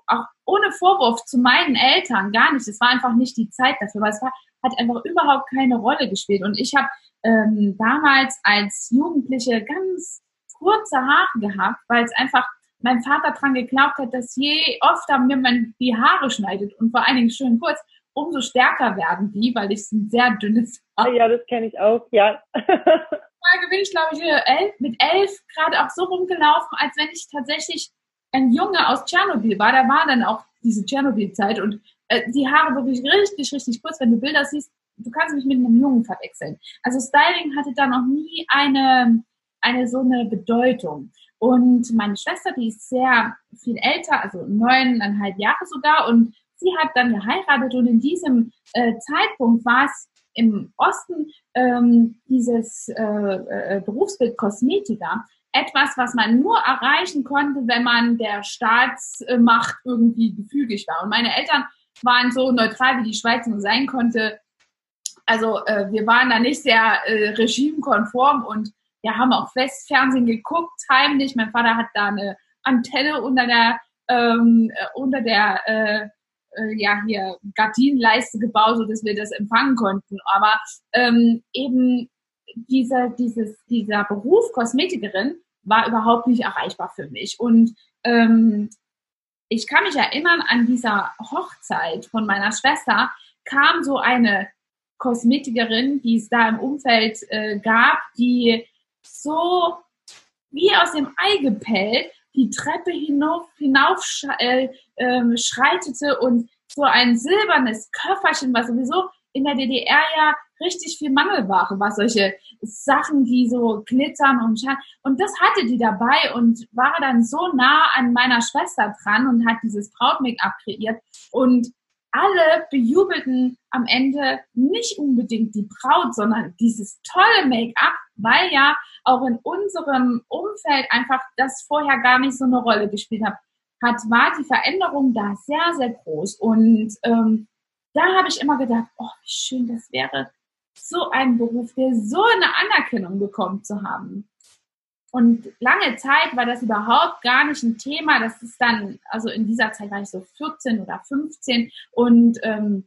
auch ohne Vorwurf zu meinen Eltern gar nicht. Es war einfach nicht die Zeit dafür, weil es war, hat einfach überhaupt keine Rolle gespielt. Und ich habe ähm, damals als Jugendliche ganz kurze Haare gehabt, weil es einfach mein Vater dran geglaubt hat, dass je öfter mir man die Haare schneidet und vor allen Dingen schön kurz, umso stärker werden die, weil ich ein sehr dünnes Haar. Ja, das kenne ich auch, ja. Mal bin ich, glaube ich, elf, mit elf gerade auch so rumgelaufen, als wenn ich tatsächlich ein Junge aus Tschernobyl war, da war dann auch diese Tschernobyl-Zeit und äh, die Haare wirklich richtig, richtig kurz. Wenn du Bilder siehst, du kannst mich mit einem Jungen verwechseln. Also Styling hatte da noch nie eine, eine so eine Bedeutung. Und meine Schwester, die ist sehr viel älter, also neuneinhalb Jahre sogar, und sie hat dann geheiratet und in diesem äh, Zeitpunkt war es im Osten ähm, dieses äh, äh, Berufsbild Kosmetiker etwas, was man nur erreichen konnte, wenn man der Staatsmacht irgendwie gefügig war. Und meine Eltern waren so neutral, wie die Schweiz nur sein konnte. Also äh, wir waren da nicht sehr äh, regimekonform und wir haben auch Westfernsehen geguckt, heimlich. Mein Vater hat da eine Antenne unter der ähm, äh, unter der äh, äh, ja hier Gardinenleiste gebaut, so dass wir das empfangen konnten. Aber ähm, eben dieser, dieses, dieser Beruf Kosmetikerin war überhaupt nicht erreichbar für mich. Und ähm, ich kann mich erinnern, an dieser Hochzeit von meiner Schwester kam so eine Kosmetikerin, die es da im Umfeld äh, gab, die so wie aus dem Ei gepellt die Treppe hinauf, hinauf äh, äh, schreitete und so ein silbernes Köfferchen, was sowieso in der DDR ja richtig viel Mangelware war, solche Sachen, die so glitzern und schauen. Und das hatte die dabei und war dann so nah an meiner Schwester dran und hat dieses Braut-Make-up kreiert. Und alle bejubelten am Ende nicht unbedingt die Braut, sondern dieses tolle Make-up, weil ja auch in unserem Umfeld einfach das vorher gar nicht so eine Rolle gespielt hat, hat war die Veränderung da sehr, sehr groß. Und ähm, da habe ich immer gedacht, oh, wie schön das wäre, so einen Beruf, der so eine Anerkennung bekommt zu haben. Und lange Zeit war das überhaupt gar nicht ein Thema. Das ist dann, also in dieser Zeit war ich so 14 oder 15 und ähm,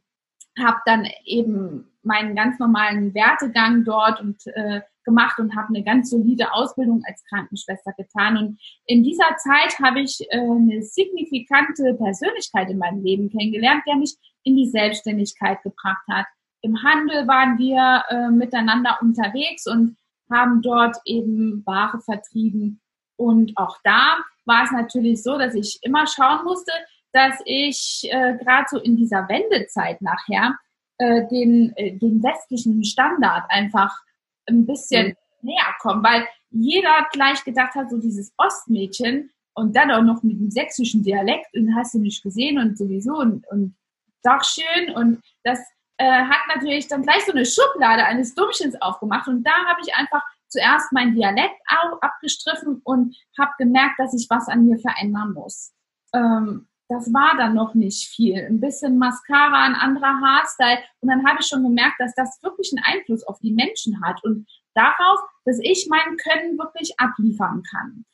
habe dann eben meinen ganz normalen Wertegang dort und äh, gemacht und habe eine ganz solide Ausbildung als Krankenschwester getan. Und in dieser Zeit habe ich äh, eine signifikante Persönlichkeit in meinem Leben kennengelernt, der mich in die Selbstständigkeit gebracht hat. Im Handel waren wir äh, miteinander unterwegs und haben dort eben Ware vertrieben. Und auch da war es natürlich so, dass ich immer schauen musste, dass ich äh, gerade so in dieser Wendezeit nachher äh, den, äh, den westlichen Standard einfach ein bisschen mhm. näher komme, weil jeder gleich gedacht hat, so dieses Ostmädchen und dann auch noch mit dem sächsischen Dialekt und hast du nicht gesehen und sowieso und, und doch schön und das äh, hat natürlich dann gleich so eine Schublade eines Dummchens aufgemacht und da habe ich einfach zuerst meinen Dialekt abgestriffen und habe gemerkt, dass ich was an mir verändern muss. ähm, das war dann noch nicht viel. Ein bisschen Mascara, ein anderer Haarstyle. Und dann habe ich schon gemerkt, dass das wirklich einen Einfluss auf die Menschen hat und darauf, dass ich mein Können wirklich abliefern kann.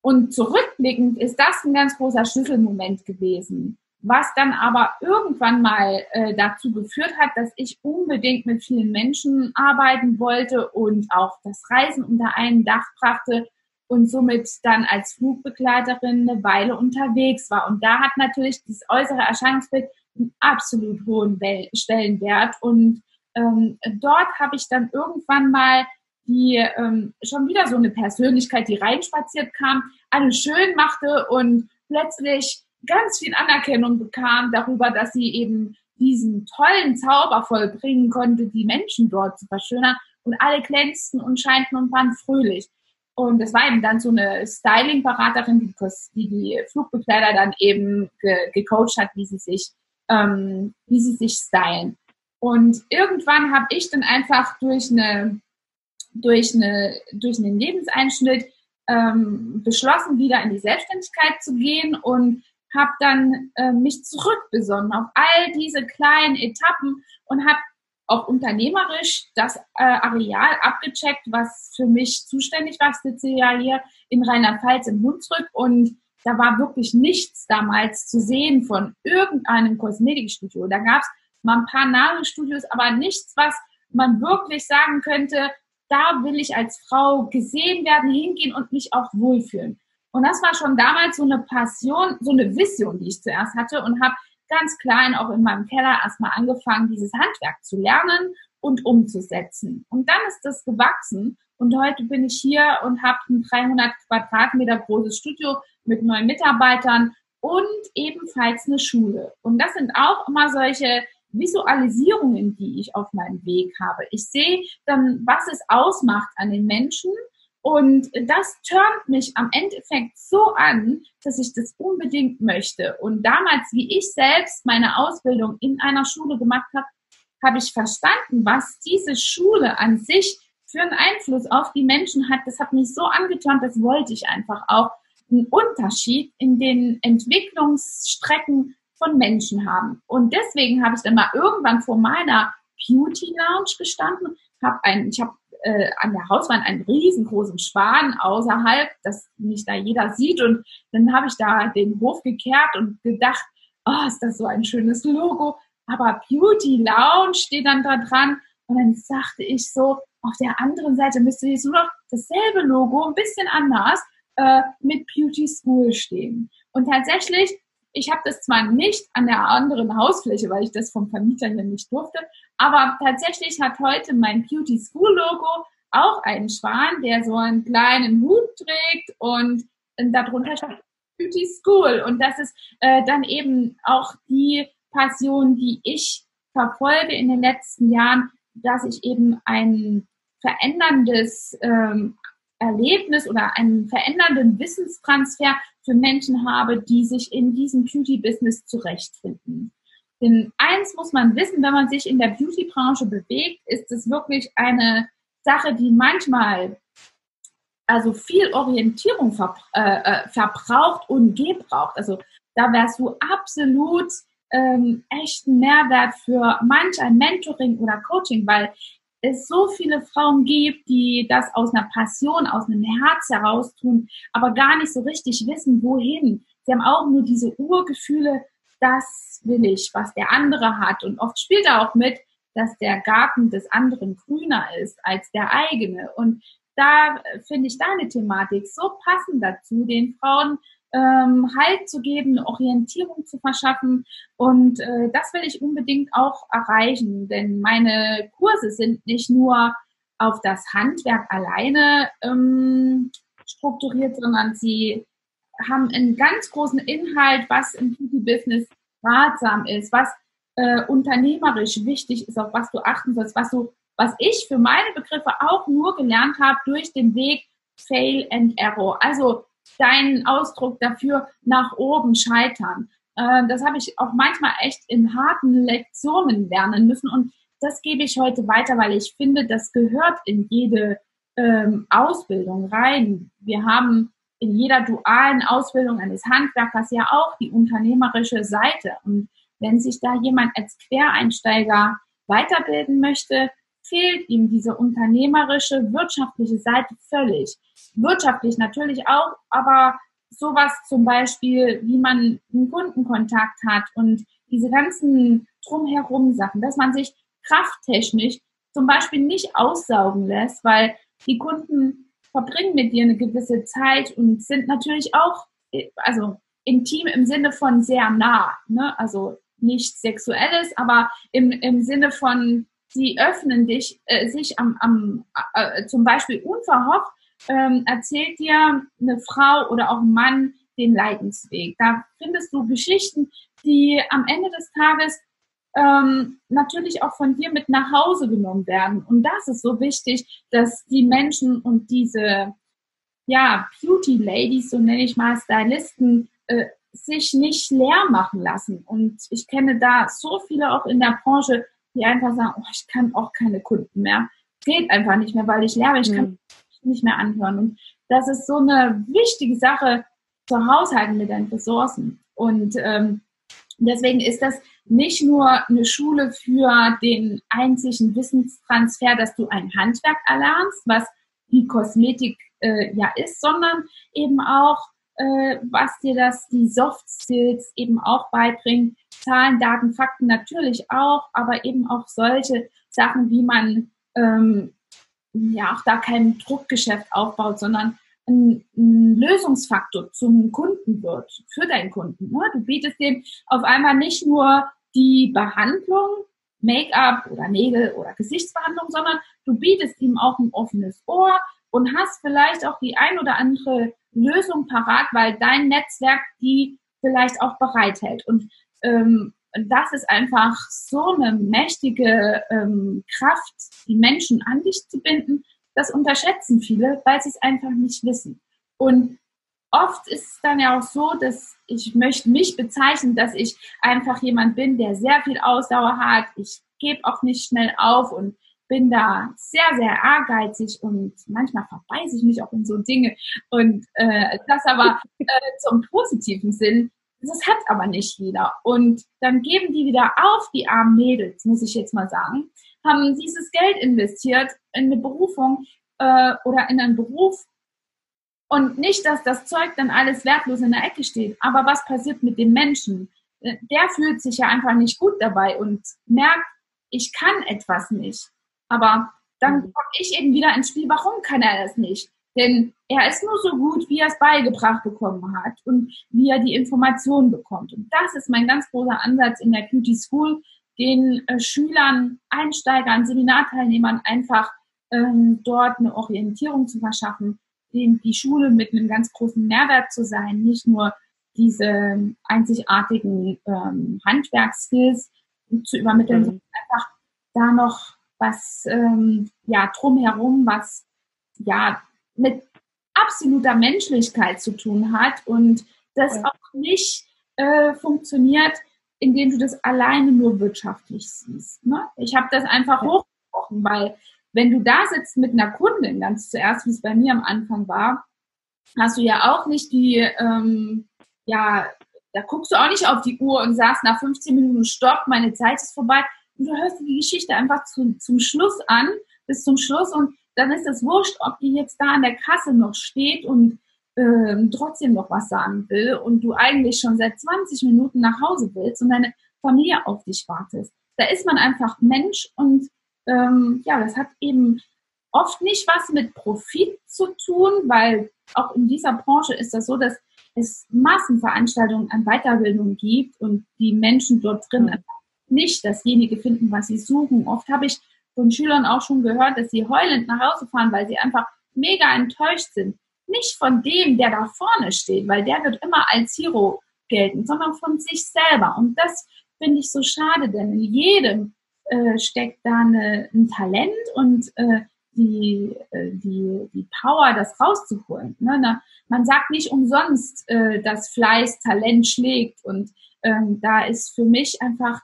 Und zurückblickend ist das ein ganz großer Schlüsselmoment gewesen, was dann aber irgendwann mal äh, dazu geführt hat, dass ich unbedingt mit vielen Menschen arbeiten wollte und auch das Reisen unter einem Dach brachte und somit dann als Flugbegleiterin eine Weile unterwegs war. Und da hat natürlich das äußere Erscheinungsbild einen absolut hohen Stellenwert. Und ähm, dort habe ich dann irgendwann mal die ähm, schon wieder so eine Persönlichkeit, die reinspaziert kam, alles schön machte und plötzlich ganz viel Anerkennung bekam darüber, dass sie eben diesen tollen Zauber vollbringen konnte, die Menschen dort zu verschönern und alle glänzten und scheinten und waren fröhlich. Und das war eben dann so eine Styling-Beraterin, die, die Flugbegleiter dann eben ge gecoacht hat, wie sie sich, ähm, wie sie sich stylen. Und irgendwann habe ich dann einfach durch eine, durch eine, durch einen Lebenseinschnitt ähm, beschlossen, wieder in die Selbstständigkeit zu gehen und habe dann äh, mich zurückbesonnen auf all diese kleinen Etappen und habe auch unternehmerisch das äh, Areal abgecheckt, was für mich zuständig war. Ich sitze ja hier in Rheinland-Pfalz in Hunsrück und da war wirklich nichts damals zu sehen von irgendeinem Kosmetikstudio. Da gab es mal ein paar Nagelstudios, aber nichts, was man wirklich sagen könnte, da will ich als Frau gesehen werden, hingehen und mich auch wohlfühlen. Und das war schon damals so eine Passion, so eine Vision, die ich zuerst hatte und habe ganz klein auch in meinem Keller erstmal angefangen, dieses Handwerk zu lernen und umzusetzen. Und dann ist das gewachsen und heute bin ich hier und habe ein 300 Quadratmeter großes Studio mit neun Mitarbeitern und ebenfalls eine Schule. Und das sind auch immer solche Visualisierungen, die ich auf meinem Weg habe. Ich sehe dann, was es ausmacht an den Menschen und das turnt mich am Endeffekt so an, dass ich das unbedingt möchte. Und damals, wie ich selbst meine Ausbildung in einer Schule gemacht habe, habe ich verstanden, was diese Schule an sich für einen Einfluss auf die Menschen hat. Das hat mich so angeturnt, das wollte ich einfach auch einen Unterschied in den Entwicklungsstrecken von Menschen haben. Und deswegen habe ich dann mal irgendwann vor meiner Beauty Lounge gestanden, habe ein, ich habe äh, an der Hauswand einen riesengroßen Schwan außerhalb, dass mich da jeder sieht. Und dann habe ich da den Hof gekehrt und gedacht, oh, ist das so ein schönes Logo. Aber Beauty Lounge steht dann da dran. Und dann sagte ich so, auf der anderen Seite müsste jetzt nur noch dasselbe Logo, ein bisschen anders, äh, mit Beauty School stehen. Und tatsächlich ich habe das zwar nicht an der anderen Hausfläche, weil ich das vom Vermieter hier nicht durfte, aber tatsächlich hat heute mein Beauty School Logo auch einen Schwan, der so einen kleinen Hut trägt und darunter steht Beauty School. Und das ist äh, dann eben auch die Passion, die ich verfolge in den letzten Jahren, dass ich eben ein veränderndes ähm, Erlebnis oder einen verändernden Wissenstransfer für Menschen habe, die sich in diesem Beauty-Business zurechtfinden. Denn eins muss man wissen, wenn man sich in der Beauty-Branche bewegt, ist es wirklich eine Sache, die manchmal also viel Orientierung ver äh, äh verbraucht und gebraucht. Also da wärst du absolut ähm, echten Mehrwert für manch ein Mentoring oder Coaching, weil es so viele Frauen gibt, die das aus einer Passion, aus einem Herz heraus tun, aber gar nicht so richtig wissen, wohin. Sie haben auch nur diese Urgefühle, das will ich, was der andere hat. Und oft spielt er auch mit, dass der Garten des anderen grüner ist als der eigene. Und da finde ich deine Thematik so passend dazu, den Frauen ähm, Halt zu geben, eine Orientierung zu verschaffen. Und äh, das will ich unbedingt auch erreichen, denn meine Kurse sind nicht nur auf das Handwerk alleine ähm, strukturiert, sondern sie haben einen ganz großen Inhalt, was im Beauty-Business ratsam ist, was äh, unternehmerisch wichtig ist, auf was du achten sollst, was du, was ich für meine Begriffe auch nur gelernt habe durch den Weg Fail and Error. Also deinen Ausdruck dafür nach oben scheitern. Äh, das habe ich auch manchmal echt in harten Lektionen lernen müssen und das gebe ich heute weiter, weil ich finde, das gehört in jede ähm, Ausbildung rein. Wir haben in jeder dualen Ausbildung eines Handwerkers ja auch die unternehmerische Seite. Und wenn sich da jemand als Quereinsteiger weiterbilden möchte, fehlt ihm diese unternehmerische, wirtschaftliche Seite völlig. Wirtschaftlich natürlich auch, aber sowas zum Beispiel, wie man einen Kundenkontakt hat und diese ganzen drumherum Sachen, dass man sich krafttechnisch zum Beispiel nicht aussaugen lässt, weil die Kunden verbringen mit dir eine gewisse Zeit und sind natürlich auch, also intim im Sinne von sehr nah, ne? also nicht sexuelles, aber im, im Sinne von, sie öffnen dich, äh, sich am, am äh, zum Beispiel unverhofft, ähm, erzählt dir eine Frau oder auch ein Mann den Leidensweg. Da findest du Geschichten, die am Ende des Tages ähm, natürlich auch von dir mit nach Hause genommen werden. Und das ist so wichtig, dass die Menschen und diese ja, Beauty Ladies, so nenne ich mal Stylisten, äh, sich nicht leer machen lassen. Und ich kenne da so viele auch in der Branche, die einfach sagen, oh, ich kann auch keine Kunden mehr. Geht einfach nicht mehr, weil ich lerne, ich kann mhm. nicht mehr anhören. Und das ist so eine wichtige Sache zu haushalten mit deinen Ressourcen. Und ähm, deswegen ist das nicht nur eine Schule für den einzigen Wissenstransfer, dass du ein Handwerk erlernst, was die Kosmetik äh, ja ist, sondern eben auch, äh, was dir das, die Soft Skills eben auch beibringt. Zahlen, Daten, Fakten natürlich auch, aber eben auch solche Sachen, wie man ähm, ja auch da kein Druckgeschäft aufbaut, sondern ein, ein Lösungsfaktor zum Kunden wird, für deinen Kunden. Ne? Du bietest dem auf einmal nicht nur die Behandlung, Make-up oder Nägel oder Gesichtsbehandlung, sondern du bietest ihm auch ein offenes Ohr und hast vielleicht auch die ein oder andere Lösung parat, weil dein Netzwerk die vielleicht auch bereithält. Und ähm, das ist einfach so eine mächtige ähm, Kraft, die Menschen an dich zu binden, das unterschätzen viele, weil sie es einfach nicht wissen. Und oft ist es dann ja auch so, dass ich möchte mich bezeichnen, dass ich einfach jemand bin, der sehr viel Ausdauer hat. Ich gebe auch nicht schnell auf und bin da sehr, sehr ehrgeizig und manchmal verbeiße ich mich auch in so Dinge. Und äh, das aber äh, zum positiven Sinn. Das hat aber nicht jeder. Und dann geben die wieder auf, die armen Mädels, muss ich jetzt mal sagen haben dieses Geld investiert in eine Berufung äh, oder in einen Beruf. Und nicht, dass das Zeug dann alles wertlos in der Ecke steht. Aber was passiert mit dem Menschen? Der fühlt sich ja einfach nicht gut dabei und merkt, ich kann etwas nicht. Aber dann mhm. komme ich eben wieder ins Spiel, warum kann er das nicht? Denn er ist nur so gut, wie er es beigebracht bekommen hat und wie er die Informationen bekommt. Und das ist mein ganz großer Ansatz in der Beauty School, den äh, Schülern, Einsteigern, Seminarteilnehmern einfach ähm, dort eine Orientierung zu verschaffen, den, die Schule mit einem ganz großen Mehrwert zu sein, nicht nur diese einzigartigen ähm, Handwerkskills zu übermitteln, mhm. sondern einfach da noch was ähm, ja drumherum, was ja mit absoluter Menschlichkeit zu tun hat und das ja. auch nicht äh, funktioniert, indem du das alleine nur wirtschaftlich siehst. Ne? Ich habe das einfach ja. hochgebrochen, weil wenn du da sitzt mit einer Kundin, ganz zuerst, wie es bei mir am Anfang war, hast du ja auch nicht die, ähm, ja, da guckst du auch nicht auf die Uhr und sagst nach 15 Minuten Stopp, meine Zeit ist vorbei. Und du hörst die Geschichte einfach zu, zum Schluss an, bis zum Schluss und dann ist es wurscht, ob die jetzt da an der Kasse noch steht und ähm, trotzdem noch was sagen will und du eigentlich schon seit 20 Minuten nach Hause willst und deine Familie auf dich wartet. Da ist man einfach Mensch und ähm, ja, das hat eben oft nicht was mit Profit zu tun, weil auch in dieser Branche ist das so, dass es Massenveranstaltungen an Weiterbildung gibt und die Menschen dort drin nicht dasjenige finden, was sie suchen. Oft habe ich von Schülern auch schon gehört, dass sie heulend nach Hause fahren, weil sie einfach mega enttäuscht sind nicht von dem, der da vorne steht, weil der wird immer als Hero gelten, sondern von sich selber. Und das finde ich so schade, denn in jedem äh, steckt da eine, ein Talent und äh, die, äh, die, die Power, das rauszuholen. Ne? Na, man sagt nicht umsonst, äh, dass Fleiß Talent schlägt. Und ähm, da ist für mich einfach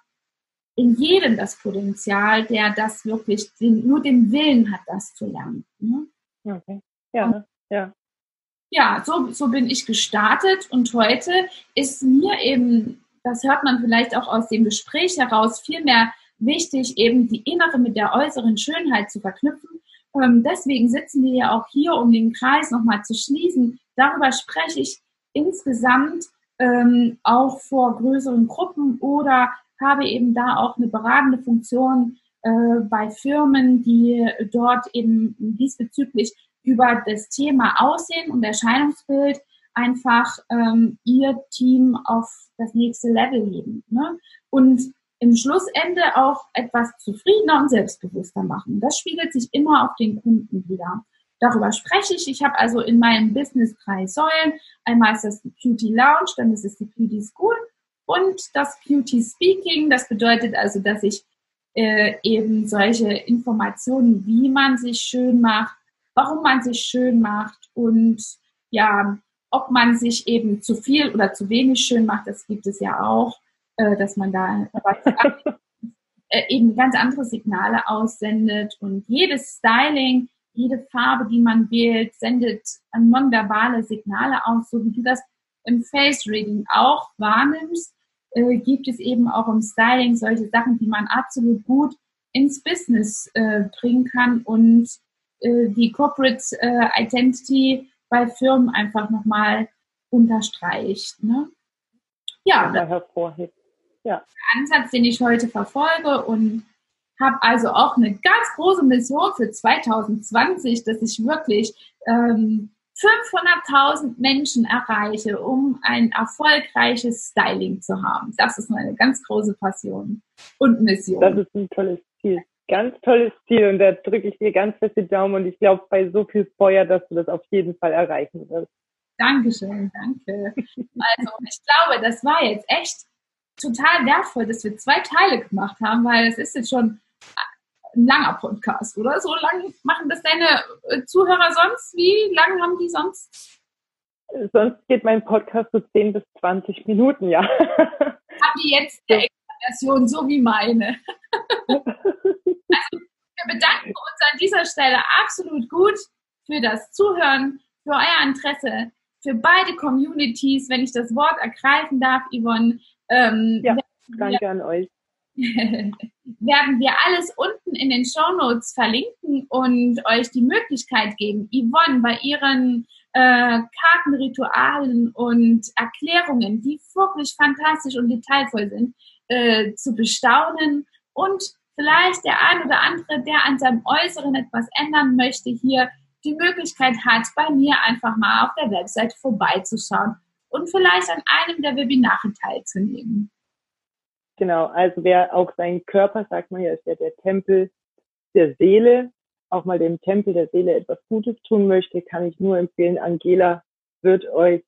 in jedem das Potenzial, der das wirklich, den, nur den Willen hat, das zu lernen. Ne? Okay. Ja, ja. ja, so, so bin ich gestartet und heute ist mir eben, das hört man vielleicht auch aus dem Gespräch heraus, viel mehr wichtig, eben die innere mit der äußeren Schönheit zu verknüpfen. Ähm, deswegen sitzen wir ja auch hier, um den Kreis nochmal zu schließen. Darüber spreche ich insgesamt ähm, auch vor größeren Gruppen oder habe eben da auch eine beratende Funktion äh, bei Firmen, die dort eben diesbezüglich über das Thema Aussehen und Erscheinungsbild einfach ähm, ihr Team auf das nächste Level heben. Ne? Und im Schlussende auch etwas zufriedener und selbstbewusster machen. Das spiegelt sich immer auf den Kunden wieder. Darüber spreche ich. Ich habe also in meinem Business drei Säulen. Einmal ist das die Beauty Lounge, dann ist es die Beauty School und das Beauty Speaking. Das bedeutet also, dass ich äh, eben solche Informationen, wie man sich schön macht, warum man sich schön macht und ja, ob man sich eben zu viel oder zu wenig schön macht, das gibt es ja auch äh, dass man da äh, eben ganz andere Signale aussendet und jedes Styling, jede Farbe, die man wählt, sendet nonverbale Signale aus, so wie du das im Face Reading auch wahrnimmst, äh, gibt es eben auch im Styling solche Sachen, die man absolut gut ins Business äh, bringen kann und äh, die Corporate äh, Identity bei Firmen einfach nochmal unterstreicht. Ne? Ja, ja hervorhebt ja. Ansatz, den ich heute verfolge und habe also auch eine ganz große Mission für 2020, dass ich wirklich ähm, 500.000 Menschen erreiche, um ein erfolgreiches Styling zu haben. Das ist meine ganz große Passion und Mission. Das ist ein tolles Ziel. Ganz tolles Ziel und da drücke ich dir ganz fest die Daumen und ich glaube bei so viel Feuer, dass du das auf jeden Fall erreichen wirst. Dankeschön, danke. Also ich glaube, das war jetzt echt total wertvoll, dass wir zwei Teile gemacht haben, weil es ist jetzt schon ein langer Podcast, oder? So lang machen das deine äh, Zuhörer sonst? Wie lang haben die sonst? Sonst geht mein Podcast so 10 bis 20 Minuten, ja. Haben die jetzt eine Version, so wie meine? also, wir bedanken uns an dieser Stelle absolut gut für das Zuhören, für euer Interesse, für beide Communities, wenn ich das Wort ergreifen darf, Yvonne. Ähm, ja, danke an euch. werden wir alles unten in den Show Notes verlinken und euch die Möglichkeit geben, Yvonne bei ihren äh, Kartenritualen und Erklärungen, die wirklich fantastisch und detailvoll sind, äh, zu bestaunen und vielleicht der ein oder andere, der an seinem Äußeren etwas ändern möchte, hier die Möglichkeit hat, bei mir einfach mal auf der Website vorbeizuschauen und vielleicht an einem der Webinare teilzunehmen. Genau, also wer auch seinen Körper, sagt man ja, ist ja der Tempel der Seele, auch mal dem Tempel der Seele etwas Gutes tun möchte, kann ich nur empfehlen, Angela wird euch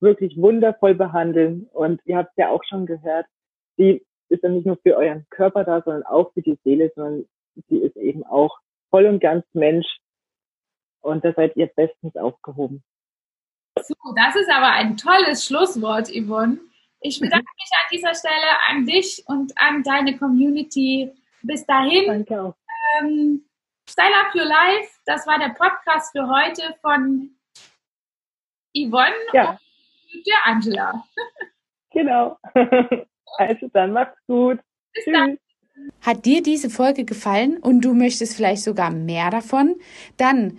wirklich wundervoll behandeln. Und ihr habt ja auch schon gehört, sie ist ja nicht nur für euren Körper da, sondern auch für die Seele, sondern sie ist eben auch voll und ganz Mensch. Und da seid ihr bestens aufgehoben. So, das ist aber ein tolles Schlusswort, Yvonne. Ich bedanke mich an dieser Stelle an dich und an deine Community. Bis dahin. Danke auch. Ähm, Style Up Your Life, das war der Podcast für heute von Yvonne ja. und der Angela. Genau. Also dann macht's gut. Bis Tschüss. Dann. Hat dir diese Folge gefallen und du möchtest vielleicht sogar mehr davon? Dann